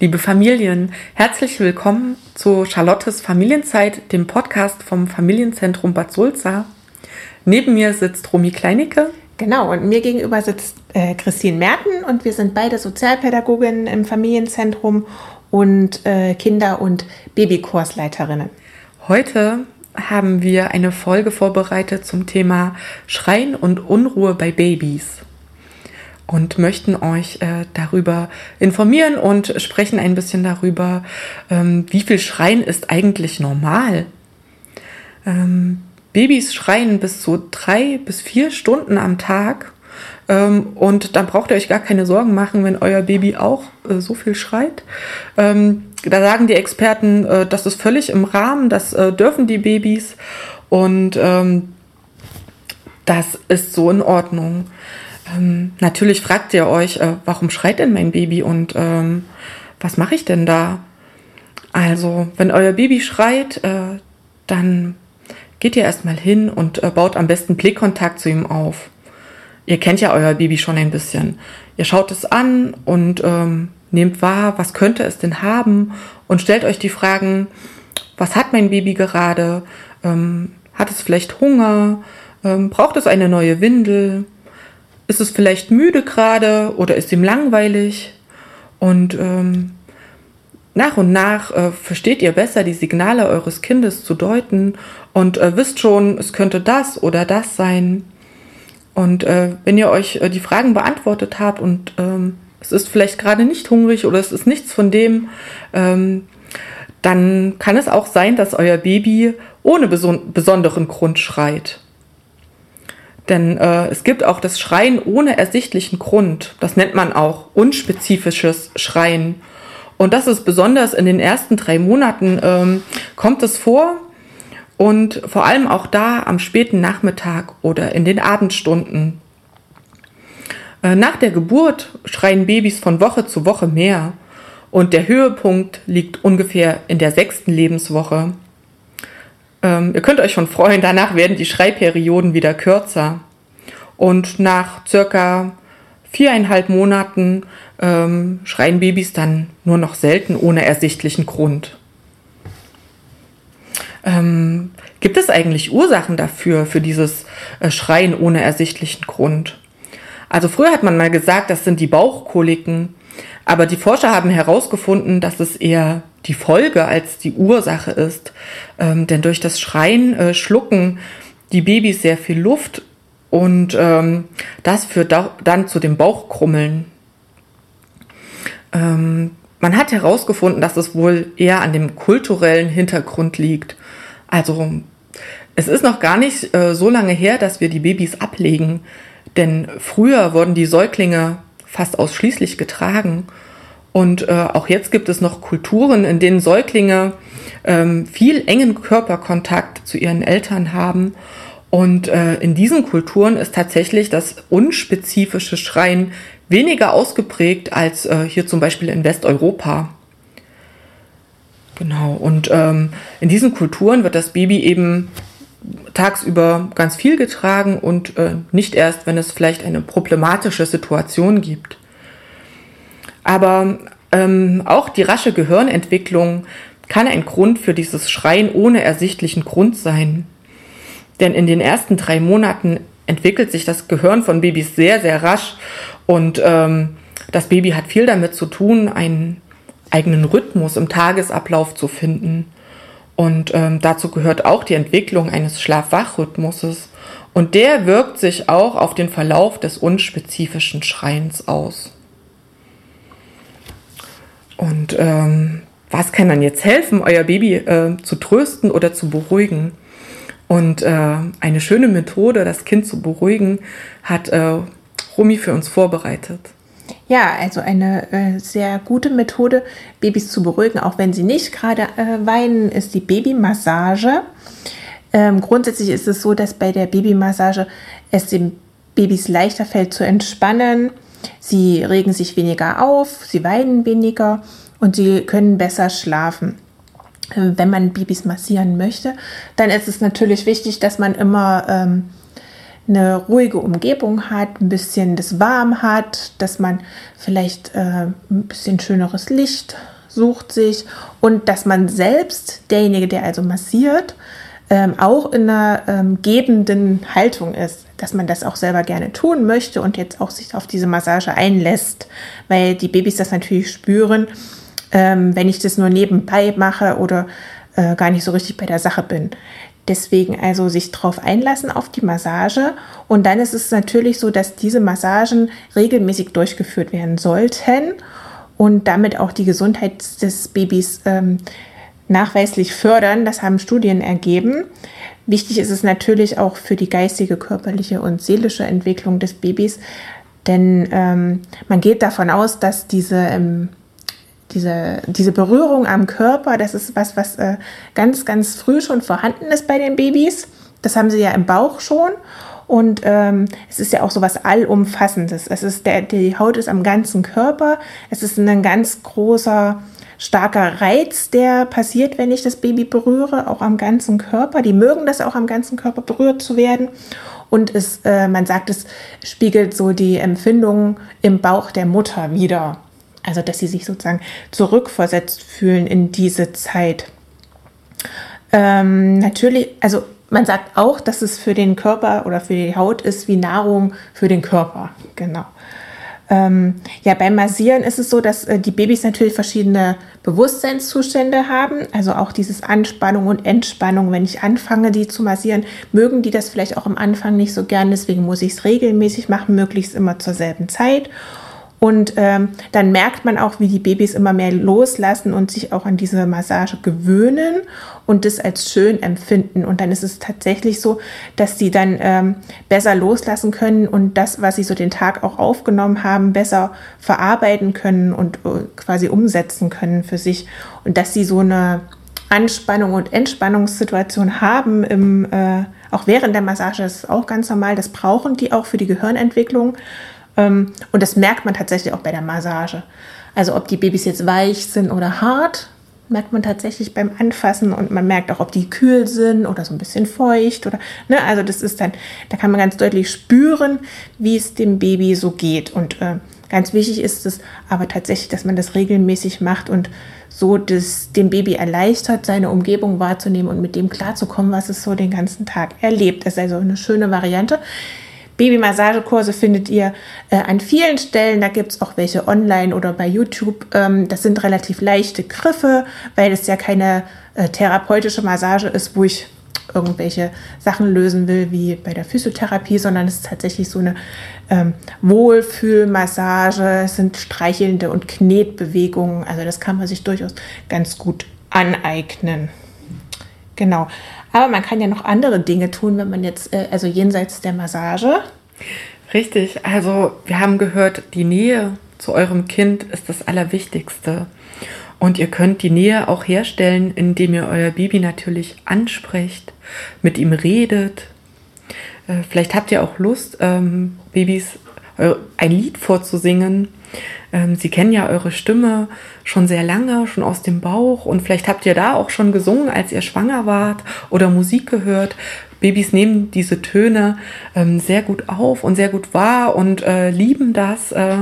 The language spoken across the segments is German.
Liebe Familien, herzlich willkommen zu Charlottes Familienzeit, dem Podcast vom Familienzentrum Bad Sulza. Neben mir sitzt Romy Kleinicke. Genau, und mir gegenüber sitzt äh, Christine Merten und wir sind beide Sozialpädagoginnen im Familienzentrum und äh, Kinder- und Babykursleiterinnen. Heute haben wir eine Folge vorbereitet zum Thema Schreien und Unruhe bei Babys und möchten euch äh, darüber informieren und sprechen ein bisschen darüber, ähm, wie viel Schreien ist eigentlich normal. Ähm, Babys schreien bis zu drei bis vier Stunden am Tag ähm, und dann braucht ihr euch gar keine Sorgen machen, wenn euer Baby auch äh, so viel schreit. Ähm, da sagen die Experten, äh, das ist völlig im Rahmen, das äh, dürfen die Babys und ähm, das ist so in Ordnung. Ähm, natürlich fragt ihr euch, äh, warum schreit denn mein Baby und ähm, was mache ich denn da? Also, wenn euer Baby schreit, äh, dann geht ihr erstmal hin und äh, baut am besten Blickkontakt zu ihm auf. Ihr kennt ja euer Baby schon ein bisschen. Ihr schaut es an und ähm, nehmt wahr, was könnte es denn haben und stellt euch die Fragen, was hat mein Baby gerade? Ähm, hat es vielleicht Hunger? Ähm, braucht es eine neue Windel? Ist es vielleicht müde gerade oder ist ihm langweilig? Und ähm, nach und nach äh, versteht ihr besser die Signale eures Kindes zu deuten und äh, wisst schon, es könnte das oder das sein. Und äh, wenn ihr euch äh, die Fragen beantwortet habt und ähm, es ist vielleicht gerade nicht hungrig oder es ist nichts von dem, ähm, dann kann es auch sein, dass euer Baby ohne beson besonderen Grund schreit. Denn äh, es gibt auch das Schreien ohne ersichtlichen Grund. Das nennt man auch unspezifisches Schreien. Und das ist besonders in den ersten drei Monaten ähm, kommt es vor und vor allem auch da am späten Nachmittag oder in den Abendstunden. Äh, nach der Geburt schreien Babys von Woche zu Woche mehr und der Höhepunkt liegt ungefähr in der sechsten Lebenswoche. Ähm, ihr könnt euch schon freuen, danach werden die Schreiperioden wieder kürzer. Und nach circa viereinhalb Monaten ähm, schreien Babys dann nur noch selten ohne ersichtlichen Grund. Ähm, gibt es eigentlich Ursachen dafür, für dieses äh, Schreien ohne ersichtlichen Grund? Also früher hat man mal gesagt, das sind die Bauchkoliken, aber die Forscher haben herausgefunden, dass es eher die Folge als die Ursache ist. Ähm, denn durch das Schreien äh, schlucken die Babys sehr viel Luft und ähm, das führt dann zu dem Bauchkrummeln. Ähm, man hat herausgefunden, dass es wohl eher an dem kulturellen Hintergrund liegt. Also es ist noch gar nicht äh, so lange her, dass wir die Babys ablegen. Denn früher wurden die Säuglinge fast ausschließlich getragen. Und äh, auch jetzt gibt es noch Kulturen, in denen Säuglinge ähm, viel engen Körperkontakt zu ihren Eltern haben. Und äh, in diesen Kulturen ist tatsächlich das unspezifische Schreien weniger ausgeprägt als äh, hier zum Beispiel in Westeuropa. Genau, und ähm, in diesen Kulturen wird das Baby eben tagsüber ganz viel getragen und äh, nicht erst, wenn es vielleicht eine problematische Situation gibt. Aber ähm, auch die rasche Gehirnentwicklung kann ein Grund für dieses Schreien ohne ersichtlichen Grund sein. Denn in den ersten drei Monaten entwickelt sich das Gehirn von Babys sehr, sehr rasch und ähm, das Baby hat viel damit zu tun, einen eigenen Rhythmus im Tagesablauf zu finden. Und ähm, dazu gehört auch die Entwicklung eines Schlaf-Wach-Rhythmuses. Und der wirkt sich auch auf den Verlauf des unspezifischen Schreins aus. Und ähm, was kann dann jetzt helfen, euer Baby äh, zu trösten oder zu beruhigen? Und äh, eine schöne Methode, das Kind zu beruhigen, hat äh, Rumi für uns vorbereitet. Ja, also eine äh, sehr gute Methode, Babys zu beruhigen, auch wenn sie nicht gerade äh, weinen, ist die Babymassage. Ähm, grundsätzlich ist es so, dass bei der Babymassage es den Babys leichter fällt zu entspannen. Sie regen sich weniger auf, sie weinen weniger und sie können besser schlafen. Wenn man Babys massieren möchte, dann ist es natürlich wichtig, dass man immer ähm, eine ruhige Umgebung hat, ein bisschen das warm hat, dass man vielleicht äh, ein bisschen schöneres Licht sucht sich und dass man selbst, derjenige, der also massiert, ähm, auch in einer ähm, gebenden Haltung ist, dass man das auch selber gerne tun möchte und jetzt auch sich auf diese Massage einlässt, weil die Babys das natürlich spüren, ähm, wenn ich das nur nebenbei mache oder äh, gar nicht so richtig bei der Sache bin. Deswegen also sich darauf einlassen auf die Massage. Und dann ist es natürlich so, dass diese Massagen regelmäßig durchgeführt werden sollten und damit auch die Gesundheit des Babys ähm, nachweislich fördern. Das haben Studien ergeben. Wichtig ist es natürlich auch für die geistige, körperliche und seelische Entwicklung des Babys, denn ähm, man geht davon aus, dass diese, ähm, diese, diese Berührung am Körper, das ist was, was äh, ganz, ganz früh schon vorhanden ist bei den Babys. Das haben sie ja im Bauch schon. Und ähm, es ist ja auch so was Allumfassendes. Es ist der, die Haut ist am ganzen Körper. Es ist ein ganz großer starker Reiz, der passiert, wenn ich das Baby berühre, auch am ganzen Körper. Die mögen das auch am ganzen Körper berührt zu werden. Und es, äh, man sagt, es spiegelt so die Empfindungen im Bauch der Mutter wieder. Also, dass sie sich sozusagen zurückversetzt fühlen in diese Zeit. Ähm, natürlich, also man sagt auch, dass es für den Körper oder für die Haut ist wie Nahrung für den Körper. Genau. Ähm, ja, beim Massieren ist es so, dass äh, die Babys natürlich verschiedene Bewusstseinszustände haben, also auch dieses Anspannung und Entspannung. Wenn ich anfange, die zu massieren, mögen die das vielleicht auch am Anfang nicht so gern, deswegen muss ich es regelmäßig machen, möglichst immer zur selben Zeit. Und ähm, dann merkt man auch, wie die Babys immer mehr loslassen und sich auch an diese Massage gewöhnen und das als schön empfinden. Und dann ist es tatsächlich so, dass sie dann ähm, besser loslassen können und das, was sie so den Tag auch aufgenommen haben, besser verarbeiten können und äh, quasi umsetzen können für sich. Und dass sie so eine Anspannung und Entspannungssituation haben, im, äh, auch während der Massage, das ist auch ganz normal, das brauchen die auch für die Gehirnentwicklung. Ähm, und das merkt man tatsächlich auch bei der Massage. Also ob die Babys jetzt weich sind oder hart, merkt man tatsächlich beim Anfassen und man merkt auch, ob die kühl sind oder so ein bisschen feucht oder, ne, also das ist dann, da kann man ganz deutlich spüren, wie es dem Baby so geht und äh, ganz wichtig ist es aber tatsächlich, dass man das regelmäßig macht und so das dem Baby erleichtert, seine Umgebung wahrzunehmen und mit dem klarzukommen, was es so den ganzen Tag erlebt. Das ist also eine schöne Variante. Babymassagekurse findet ihr äh, an vielen Stellen. Da gibt es auch welche online oder bei YouTube. Ähm, das sind relativ leichte Griffe, weil es ja keine äh, therapeutische Massage ist, wo ich irgendwelche Sachen lösen will, wie bei der Physiotherapie, sondern es ist tatsächlich so eine ähm, Wohlfühlmassage. Es sind streichelnde und Knetbewegungen. Also das kann man sich durchaus ganz gut aneignen. Genau. Aber man kann ja noch andere Dinge tun, wenn man jetzt, äh, also jenseits der Massage. Richtig, also wir haben gehört, die Nähe zu eurem Kind ist das Allerwichtigste. Und ihr könnt die Nähe auch herstellen, indem ihr euer Baby natürlich ansprecht, mit ihm redet. Äh, vielleicht habt ihr auch Lust, ähm, Babys äh, ein Lied vorzusingen Sie kennen ja eure Stimme schon sehr lange, schon aus dem Bauch und vielleicht habt ihr da auch schon gesungen, als ihr schwanger wart oder Musik gehört. Babys nehmen diese Töne ähm, sehr gut auf und sehr gut wahr und äh, lieben das. Äh,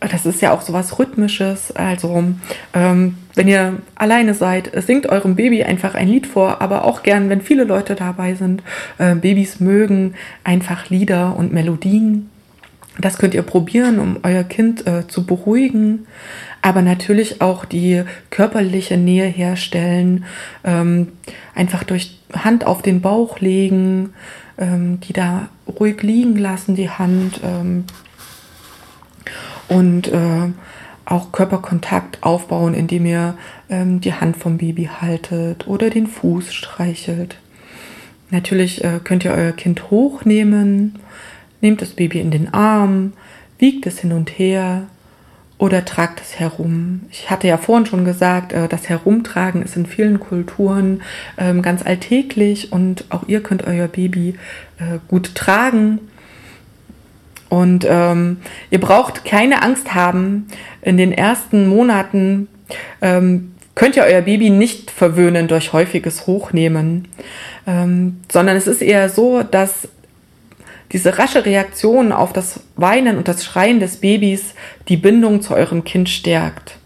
das ist ja auch so was Rhythmisches. Also, ähm, wenn ihr alleine seid, singt eurem Baby einfach ein Lied vor, aber auch gern, wenn viele Leute dabei sind. Äh, Babys mögen einfach Lieder und Melodien. Das könnt ihr probieren, um euer Kind äh, zu beruhigen, aber natürlich auch die körperliche Nähe herstellen, ähm, einfach durch Hand auf den Bauch legen, ähm, die da ruhig liegen lassen, die Hand ähm, und äh, auch Körperkontakt aufbauen, indem ihr ähm, die Hand vom Baby haltet oder den Fuß streichelt. Natürlich äh, könnt ihr euer Kind hochnehmen Nehmt das Baby in den Arm, wiegt es hin und her oder tragt es herum. Ich hatte ja vorhin schon gesagt, äh, das Herumtragen ist in vielen Kulturen ähm, ganz alltäglich und auch ihr könnt euer Baby äh, gut tragen. Und ähm, ihr braucht keine Angst haben, in den ersten Monaten ähm, könnt ihr euer Baby nicht verwöhnen durch häufiges Hochnehmen, ähm, sondern es ist eher so, dass diese rasche Reaktion auf das Weinen und das Schreien des Babys die Bindung zu eurem Kind stärkt.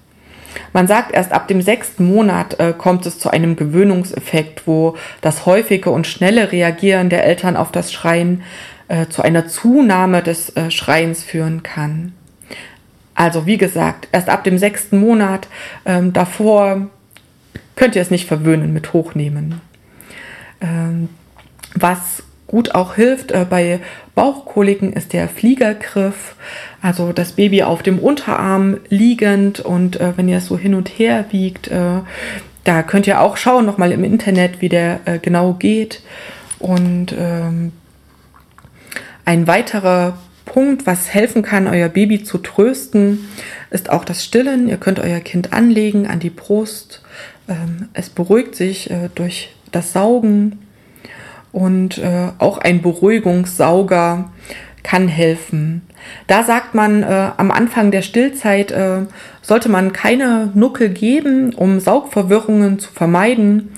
Man sagt, erst ab dem sechsten Monat äh, kommt es zu einem Gewöhnungseffekt, wo das häufige und schnelle Reagieren der Eltern auf das Schreien äh, zu einer Zunahme des äh, Schreiens führen kann. Also wie gesagt, erst ab dem sechsten Monat ähm, davor könnt ihr es nicht verwöhnen mit Hochnehmen. Ähm, was gut auch hilft äh, bei Bauchkoliken ist der Fliegergriff, also das Baby auf dem Unterarm liegend und äh, wenn ihr es so hin und her wiegt, äh, da könnt ihr auch schauen nochmal im Internet, wie der äh, genau geht. Und ähm, ein weiterer Punkt, was helfen kann, euer Baby zu trösten, ist auch das Stillen. Ihr könnt euer Kind anlegen an die Brust. Ähm, es beruhigt sich äh, durch das Saugen und äh, auch ein Beruhigungssauger kann helfen. Da sagt man, äh, am Anfang der Stillzeit äh, sollte man keine Nuckel geben, um Saugverwirrungen zu vermeiden.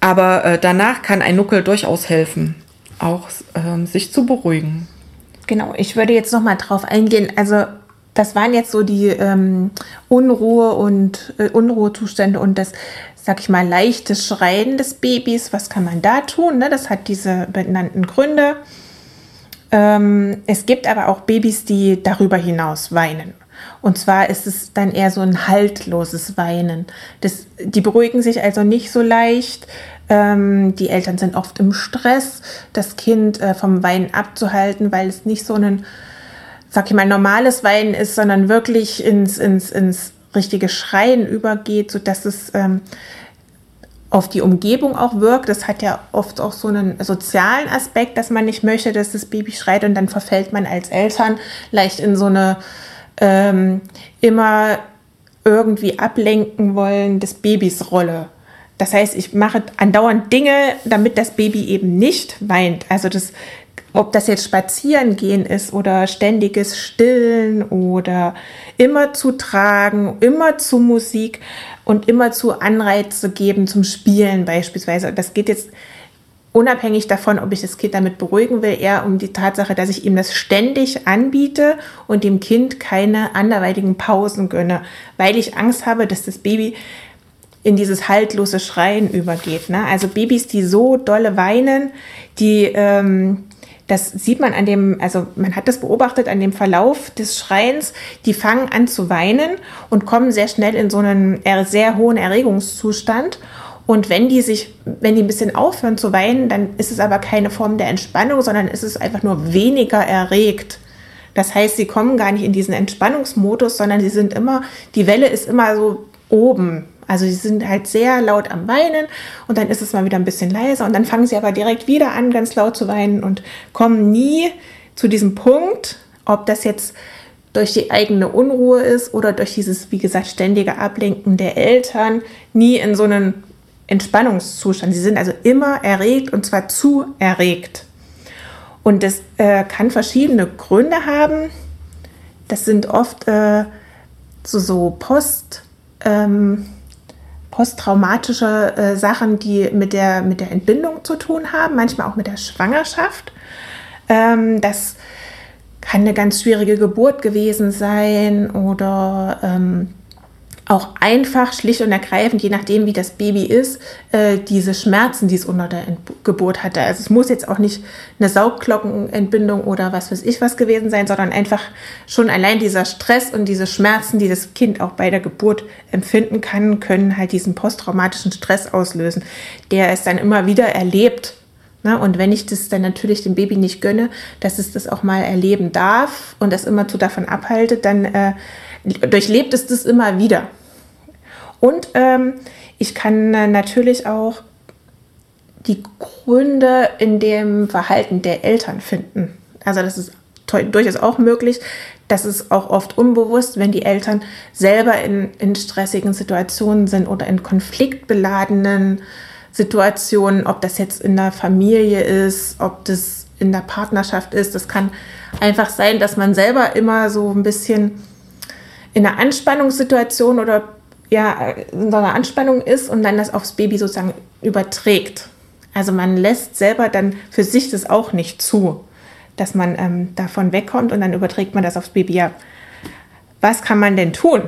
Aber äh, danach kann ein Nuckel durchaus helfen, auch ähm, sich zu beruhigen. Genau, ich würde jetzt noch mal drauf eingehen. Also das waren jetzt so die ähm, Unruhe und äh, Unruhezustände und das sag ich mal, leichtes Schreien des Babys. Was kann man da tun? Ne? Das hat diese benannten Gründe. Ähm, es gibt aber auch Babys, die darüber hinaus weinen. Und zwar ist es dann eher so ein haltloses Weinen. Das, die beruhigen sich also nicht so leicht. Ähm, die Eltern sind oft im Stress, das Kind äh, vom Weinen abzuhalten, weil es nicht so ein, sag ich mal, normales Weinen ist, sondern wirklich ins, ins, ins richtige Schreien übergeht, sodass es ähm, auf die Umgebung auch wirkt. Das hat ja oft auch so einen sozialen Aspekt, dass man nicht möchte, dass das Baby schreit und dann verfällt man als Eltern leicht in so eine ähm, immer irgendwie ablenken wollen des Babys Rolle. Das heißt, ich mache andauernd Dinge, damit das Baby eben nicht weint. Also das ob das jetzt spazieren gehen ist oder ständiges Stillen oder immer zu tragen, immer zu Musik und immer zu Anreize geben zum Spielen beispielsweise. Das geht jetzt unabhängig davon, ob ich das Kind damit beruhigen will, eher um die Tatsache, dass ich ihm das ständig anbiete und dem Kind keine anderweitigen Pausen gönne, weil ich Angst habe, dass das Baby in dieses haltlose Schreien übergeht. Ne? Also Babys, die so dolle weinen, die ähm, das sieht man an dem, also man hat das beobachtet an dem Verlauf des Schreins. Die fangen an zu weinen und kommen sehr schnell in so einen sehr hohen Erregungszustand. Und wenn die sich, wenn die ein bisschen aufhören zu weinen, dann ist es aber keine Form der Entspannung, sondern ist es einfach nur weniger erregt. Das heißt, sie kommen gar nicht in diesen Entspannungsmodus, sondern sie sind immer, die Welle ist immer so oben. Also sie sind halt sehr laut am Weinen und dann ist es mal wieder ein bisschen leiser und dann fangen sie aber direkt wieder an, ganz laut zu weinen und kommen nie zu diesem Punkt, ob das jetzt durch die eigene Unruhe ist oder durch dieses, wie gesagt, ständige Ablenken der Eltern, nie in so einen Entspannungszustand. Sie sind also immer erregt und zwar zu erregt. Und das äh, kann verschiedene Gründe haben. Das sind oft äh, so, so Post, ähm, posttraumatische äh, Sachen, die mit der, mit der Entbindung zu tun haben, manchmal auch mit der Schwangerschaft. Ähm, das kann eine ganz schwierige Geburt gewesen sein oder ähm, auch einfach, schlicht und ergreifend, je nachdem, wie das Baby ist, äh, diese Schmerzen, die es unter der Geburt hatte. Also es muss jetzt auch nicht eine Saugglockenentbindung oder was weiß ich was gewesen sein, sondern einfach schon allein dieser Stress und diese Schmerzen, die das Kind auch bei der Geburt empfinden kann, können halt diesen posttraumatischen Stress auslösen, der es dann immer wieder erlebt. Ne? Und wenn ich das dann natürlich dem Baby nicht gönne, dass es das auch mal erleben darf und das immer zu davon abhaltet, dann äh, durchlebt es das immer wieder. Und ähm, ich kann äh, natürlich auch die Gründe in dem Verhalten der Eltern finden. Also das ist durchaus auch möglich. Das ist auch oft unbewusst, wenn die Eltern selber in, in stressigen Situationen sind oder in konfliktbeladenen Situationen, ob das jetzt in der Familie ist, ob das in der Partnerschaft ist. Das kann einfach sein, dass man selber immer so ein bisschen in einer Anspannungssituation oder ja, in so einer Anspannung ist und dann das aufs Baby sozusagen überträgt. Also man lässt selber dann für sich das auch nicht zu, dass man ähm, davon wegkommt und dann überträgt man das aufs Baby. Ja, was kann man denn tun,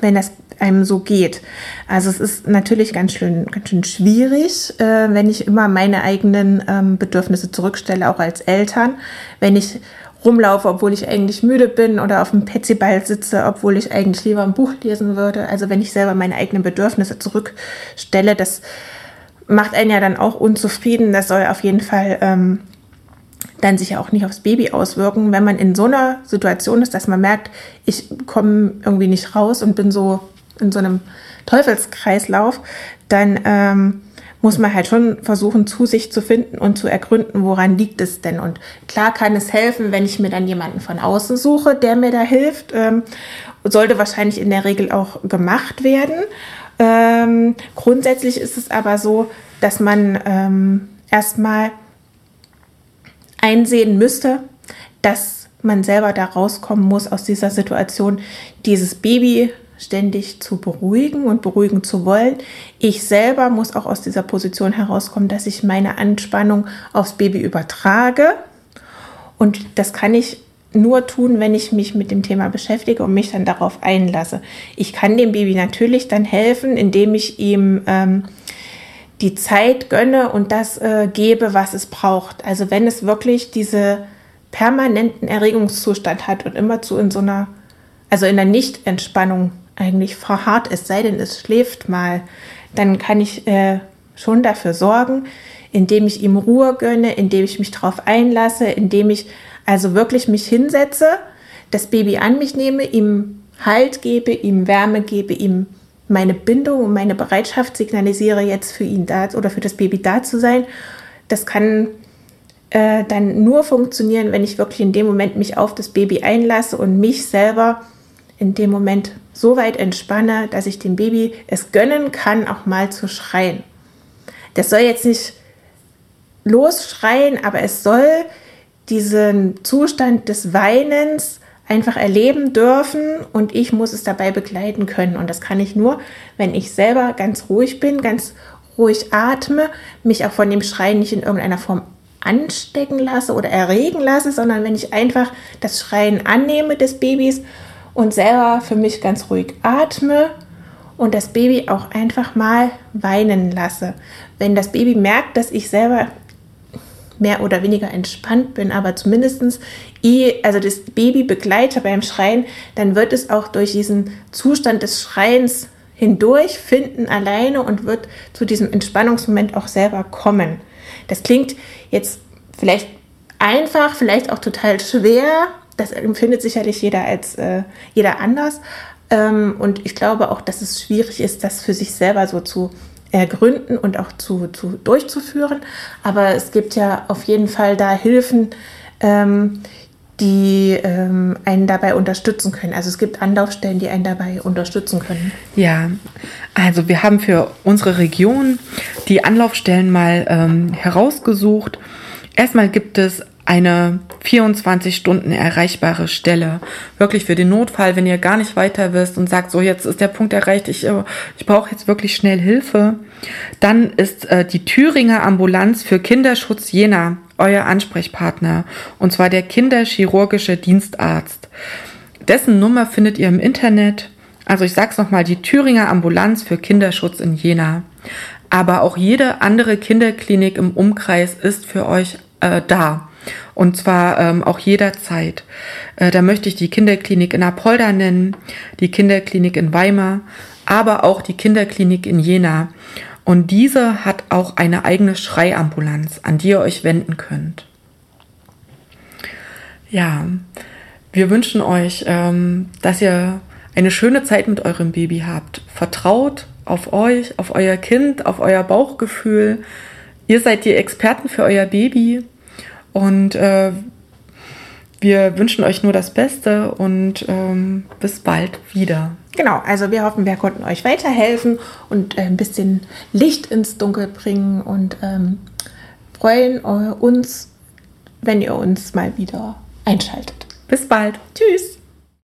wenn das einem so geht? Also es ist natürlich ganz schön, ganz schön schwierig, äh, wenn ich immer meine eigenen ähm, Bedürfnisse zurückstelle, auch als Eltern. Wenn ich rumlaufe, obwohl ich eigentlich müde bin oder auf dem Petsyball sitze, obwohl ich eigentlich lieber ein Buch lesen würde. Also wenn ich selber meine eigenen Bedürfnisse zurückstelle, das macht einen ja dann auch unzufrieden. Das soll auf jeden Fall ähm, dann sich ja auch nicht aufs Baby auswirken. Wenn man in so einer Situation ist, dass man merkt, ich komme irgendwie nicht raus und bin so in so einem Teufelskreislauf, dann ähm, muss man halt schon versuchen, zu sich zu finden und zu ergründen, woran liegt es denn. Und klar kann es helfen, wenn ich mir dann jemanden von außen suche, der mir da hilft. Ähm, sollte wahrscheinlich in der Regel auch gemacht werden. Ähm, grundsätzlich ist es aber so, dass man ähm, erstmal einsehen müsste, dass man selber da rauskommen muss aus dieser Situation, dieses Baby ständig zu beruhigen und beruhigen zu wollen. Ich selber muss auch aus dieser Position herauskommen, dass ich meine Anspannung aufs Baby übertrage. Und das kann ich nur tun, wenn ich mich mit dem Thema beschäftige und mich dann darauf einlasse. Ich kann dem Baby natürlich dann helfen, indem ich ihm ähm, die Zeit gönne und das äh, gebe, was es braucht. Also wenn es wirklich diese permanenten Erregungszustand hat und immer zu in so einer, also in der Nicht-Entspannung eigentlich verharrt, es sei denn, es schläft mal, dann kann ich äh, schon dafür sorgen, indem ich ihm Ruhe gönne, indem ich mich darauf einlasse, indem ich also wirklich mich hinsetze, das Baby an mich nehme, ihm Halt gebe, ihm Wärme gebe, ihm meine Bindung und meine Bereitschaft signalisiere, jetzt für ihn da oder für das Baby da zu sein. Das kann äh, dann nur funktionieren, wenn ich wirklich in dem Moment mich auf das Baby einlasse und mich selber in dem Moment so weit entspanne, dass ich dem Baby es gönnen kann, auch mal zu schreien. Das soll jetzt nicht losschreien, aber es soll diesen Zustand des Weinens einfach erleben dürfen und ich muss es dabei begleiten können. Und das kann ich nur, wenn ich selber ganz ruhig bin, ganz ruhig atme, mich auch von dem Schreien nicht in irgendeiner Form anstecken lasse oder erregen lasse, sondern wenn ich einfach das Schreien annehme des Babys und selber für mich ganz ruhig atme und das Baby auch einfach mal weinen lasse. Wenn das Baby merkt, dass ich selber mehr oder weniger entspannt bin, aber zumindestens also das Baby begleite beim Schreien, dann wird es auch durch diesen Zustand des Schreiens hindurch finden alleine und wird zu diesem Entspannungsmoment auch selber kommen. Das klingt jetzt vielleicht einfach, vielleicht auch total schwer, das empfindet sicherlich jeder als äh, jeder anders. Ähm, und ich glaube auch, dass es schwierig ist, das für sich selber so zu ergründen und auch zu, zu durchzuführen. Aber es gibt ja auf jeden Fall da Hilfen, ähm, die ähm, einen dabei unterstützen können. Also es gibt Anlaufstellen, die einen dabei unterstützen können. Ja, also wir haben für unsere Region die Anlaufstellen mal ähm, herausgesucht. Erstmal gibt es eine 24 Stunden erreichbare Stelle. Wirklich für den Notfall, wenn ihr gar nicht weiter wisst und sagt, so jetzt ist der Punkt erreicht, ich, äh, ich brauche jetzt wirklich schnell Hilfe. Dann ist äh, die Thüringer Ambulanz für Kinderschutz Jena euer Ansprechpartner. Und zwar der Kinderchirurgische Dienstarzt. Dessen Nummer findet ihr im Internet. Also ich sag's nochmal, die Thüringer Ambulanz für Kinderschutz in Jena. Aber auch jede andere Kinderklinik im Umkreis ist für euch äh, da. Und zwar ähm, auch jederzeit. Äh, da möchte ich die Kinderklinik in Apolda nennen, die Kinderklinik in Weimar, aber auch die Kinderklinik in Jena. Und diese hat auch eine eigene Schreiambulanz, an die ihr euch wenden könnt. Ja, wir wünschen euch, ähm, dass ihr eine schöne Zeit mit eurem Baby habt. Vertraut auf euch, auf euer Kind, auf euer Bauchgefühl. Ihr seid die Experten für euer Baby und äh, wir wünschen euch nur das Beste und ähm, bis bald wieder. Genau, also wir hoffen, wir konnten euch weiterhelfen und äh, ein bisschen Licht ins Dunkel bringen und ähm, freuen äh, uns, wenn ihr uns mal wieder einschaltet. Bis bald. Tschüss.